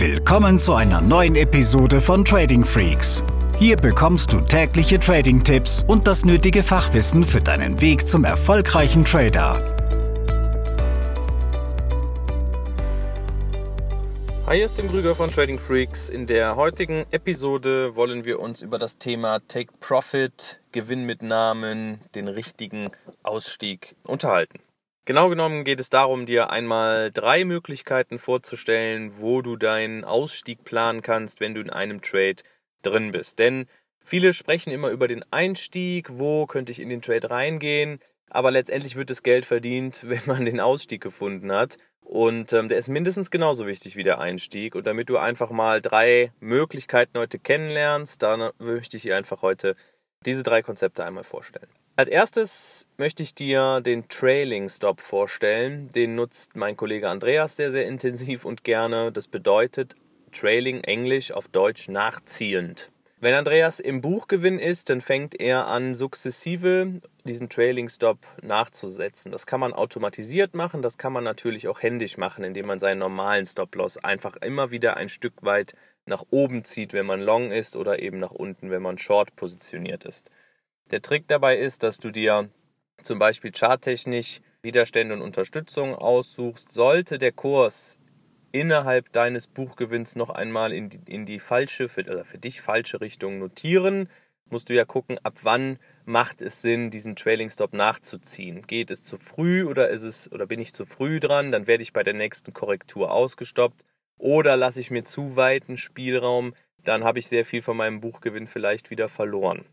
Willkommen zu einer neuen Episode von Trading Freaks. Hier bekommst du tägliche Trading-Tipps und das nötige Fachwissen für deinen Weg zum erfolgreichen Trader. Hi, hier ist Tim Krüger von Trading Freaks. In der heutigen Episode wollen wir uns über das Thema Take Profit, Gewinnmitnahmen, den richtigen Ausstieg unterhalten. Genau genommen geht es darum, dir einmal drei Möglichkeiten vorzustellen, wo du deinen Ausstieg planen kannst, wenn du in einem Trade drin bist. Denn viele sprechen immer über den Einstieg, wo könnte ich in den Trade reingehen, aber letztendlich wird das Geld verdient, wenn man den Ausstieg gefunden hat. Und ähm, der ist mindestens genauso wichtig wie der Einstieg. Und damit du einfach mal drei Möglichkeiten heute kennenlernst, dann möchte ich dir einfach heute diese drei Konzepte einmal vorstellen. Als erstes möchte ich dir den Trailing Stop vorstellen. Den nutzt mein Kollege Andreas sehr, sehr intensiv und gerne. Das bedeutet Trailing Englisch auf Deutsch nachziehend. Wenn Andreas im Buchgewinn ist, dann fängt er an, sukzessive diesen Trailing Stop nachzusetzen. Das kann man automatisiert machen, das kann man natürlich auch händisch machen, indem man seinen normalen Stop Loss einfach immer wieder ein Stück weit nach oben zieht, wenn man long ist oder eben nach unten, wenn man short positioniert ist. Der Trick dabei ist, dass du dir zum Beispiel charttechnisch Widerstände und Unterstützung aussuchst. Sollte der Kurs innerhalb deines Buchgewinns noch einmal in die, in die falsche, für, oder für dich falsche Richtung notieren, musst du ja gucken, ab wann macht es Sinn, diesen Trailing Stop nachzuziehen. Geht es zu früh oder ist es, oder bin ich zu früh dran, dann werde ich bei der nächsten Korrektur ausgestoppt. Oder lasse ich mir zu weiten Spielraum, dann habe ich sehr viel von meinem Buchgewinn vielleicht wieder verloren.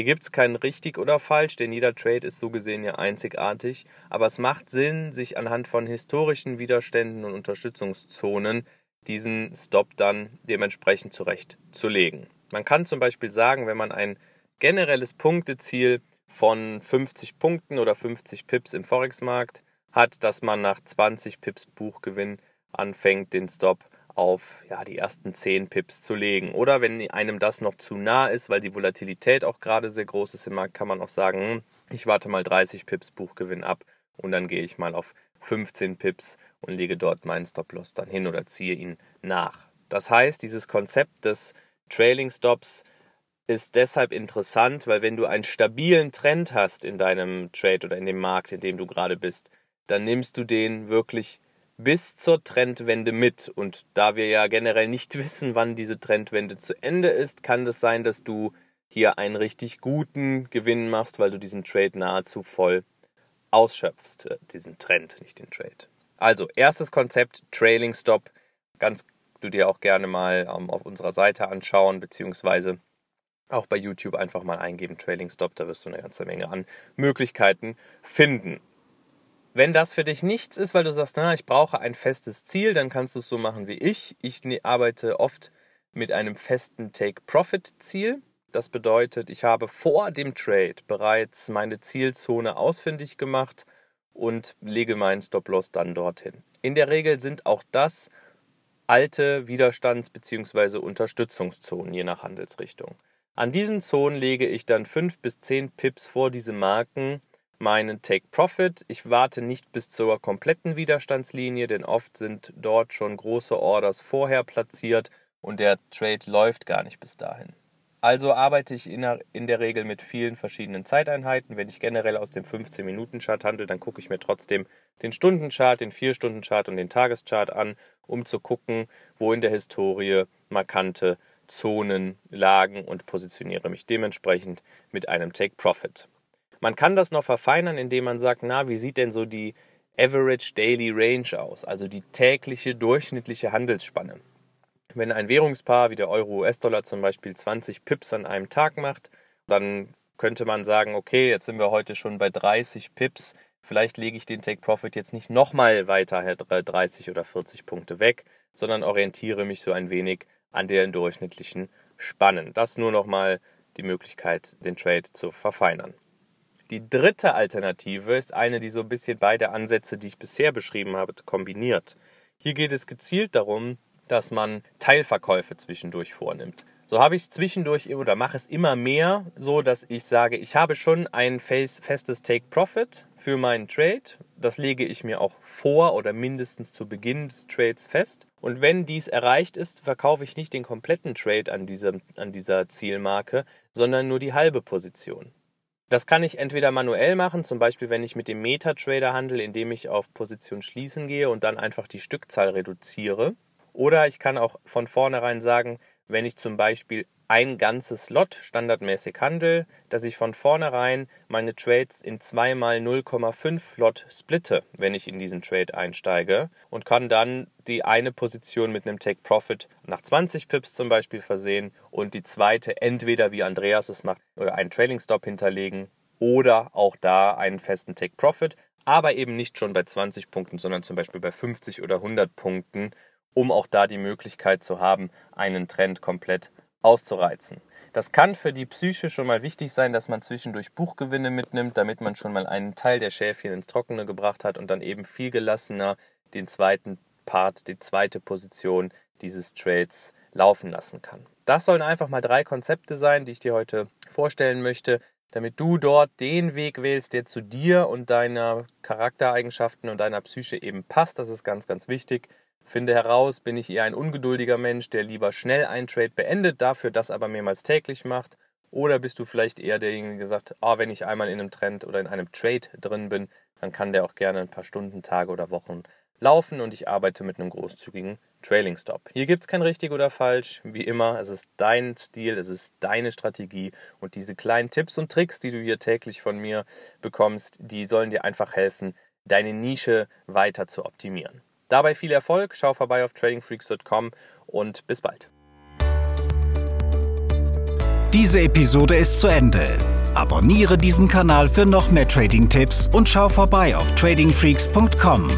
Hier gibt es kein richtig oder falsch, denn jeder Trade ist so gesehen ja einzigartig, aber es macht Sinn, sich anhand von historischen Widerständen und Unterstützungszonen diesen Stop dann dementsprechend zurechtzulegen. Man kann zum Beispiel sagen, wenn man ein generelles Punkteziel von 50 Punkten oder 50 Pips im Forex-Markt hat, dass man nach 20 Pips Buchgewinn anfängt, den Stop auf ja, die ersten 10 Pips zu legen. Oder wenn einem das noch zu nah ist, weil die Volatilität auch gerade sehr groß ist im Markt, kann man auch sagen, hm, ich warte mal 30 Pips Buchgewinn ab und dann gehe ich mal auf 15 Pips und lege dort meinen Stop-Loss dann hin oder ziehe ihn nach. Das heißt, dieses Konzept des Trailing Stops ist deshalb interessant, weil wenn du einen stabilen Trend hast in deinem Trade oder in dem Markt, in dem du gerade bist, dann nimmst du den wirklich bis zur Trendwende mit. Und da wir ja generell nicht wissen, wann diese Trendwende zu Ende ist, kann es sein, dass du hier einen richtig guten Gewinn machst, weil du diesen Trade nahezu voll ausschöpfst, äh, diesen Trend, nicht den Trade. Also, erstes Konzept, Trailing Stop, ganz du dir auch gerne mal ähm, auf unserer Seite anschauen, beziehungsweise auch bei YouTube einfach mal eingeben, Trailing Stop, da wirst du eine ganze Menge an Möglichkeiten finden. Wenn das für dich nichts ist, weil du sagst, na, ich brauche ein festes Ziel, dann kannst du es so machen wie ich. Ich ne, arbeite oft mit einem festen Take-Profit-Ziel. Das bedeutet, ich habe vor dem Trade bereits meine Zielzone ausfindig gemacht und lege meinen Stop-Loss dann dorthin. In der Regel sind auch das alte Widerstands- bzw. Unterstützungszonen, je nach Handelsrichtung. An diesen Zonen lege ich dann 5 bis 10 Pips vor diese Marken meinen Take Profit. Ich warte nicht bis zur kompletten Widerstandslinie, denn oft sind dort schon große Orders vorher platziert und der Trade läuft gar nicht bis dahin. Also arbeite ich in der, Regel mit vielen verschiedenen Zeiteinheiten. Wenn ich generell aus dem 15-Minuten-Chart handle, dann gucke ich mir trotzdem den Stundenchart, den 4-Stunden-Chart und den Tageschart an, um zu gucken, wo in der Historie markante Zonen lagen und positioniere mich dementsprechend mit einem Take Profit. Man kann das noch verfeinern, indem man sagt, na, wie sieht denn so die Average Daily Range aus, also die tägliche durchschnittliche Handelsspanne. Wenn ein Währungspaar wie der Euro-US-Dollar zum Beispiel 20 Pips an einem Tag macht, dann könnte man sagen, okay, jetzt sind wir heute schon bei 30 Pips, vielleicht lege ich den Take Profit jetzt nicht nochmal weiter 30 oder 40 Punkte weg, sondern orientiere mich so ein wenig an den durchschnittlichen Spannen. Das nur nochmal die Möglichkeit, den Trade zu verfeinern. Die dritte Alternative ist eine, die so ein bisschen beide Ansätze, die ich bisher beschrieben habe, kombiniert. Hier geht es gezielt darum, dass man Teilverkäufe zwischendurch vornimmt. So habe ich zwischendurch oder mache es immer mehr so, dass ich sage, ich habe schon ein festes Take Profit für meinen Trade, das lege ich mir auch vor oder mindestens zu Beginn des Trades fest. Und wenn dies erreicht ist, verkaufe ich nicht den kompletten Trade an, diesem, an dieser Zielmarke, sondern nur die halbe Position. Das kann ich entweder manuell machen, zum Beispiel wenn ich mit dem MetaTrader handle, indem ich auf Position schließen gehe und dann einfach die Stückzahl reduziere. Oder ich kann auch von vornherein sagen, wenn ich zum Beispiel ein ganzes Lot standardmäßig handle, dass ich von vornherein meine Trades in zweimal 0,5 Lot splitte, wenn ich in diesen Trade einsteige und kann dann die eine Position mit einem Take Profit nach 20 Pips zum Beispiel versehen und die zweite entweder wie Andreas es macht oder einen Trailing Stop hinterlegen oder auch da einen festen Take Profit, aber eben nicht schon bei 20 Punkten, sondern zum Beispiel bei 50 oder 100 Punkten um auch da die Möglichkeit zu haben, einen Trend komplett auszureizen. Das kann für die Psyche schon mal wichtig sein, dass man zwischendurch Buchgewinne mitnimmt, damit man schon mal einen Teil der Schäfchen ins Trockene gebracht hat und dann eben viel gelassener den zweiten Part, die zweite Position dieses Trades laufen lassen kann. Das sollen einfach mal drei Konzepte sein, die ich dir heute vorstellen möchte, damit du dort den Weg wählst, der zu dir und deiner Charaktereigenschaften und deiner Psyche eben passt. Das ist ganz, ganz wichtig. Finde heraus, bin ich eher ein ungeduldiger Mensch, der lieber schnell einen Trade beendet, dafür das aber mehrmals täglich macht. Oder bist du vielleicht eher derjenige, der sagt, ah, wenn ich einmal in einem Trend oder in einem Trade drin bin, dann kann der auch gerne ein paar Stunden, Tage oder Wochen laufen und ich arbeite mit einem großzügigen Trailing Stop. Hier gibt es kein richtig oder falsch. Wie immer, es ist dein Stil, es ist deine Strategie und diese kleinen Tipps und Tricks, die du hier täglich von mir bekommst, die sollen dir einfach helfen, deine Nische weiter zu optimieren. Dabei viel Erfolg, schau vorbei auf tradingfreaks.com und bis bald. Diese Episode ist zu Ende. Abonniere diesen Kanal für noch mehr Trading-Tipps und schau vorbei auf tradingfreaks.com.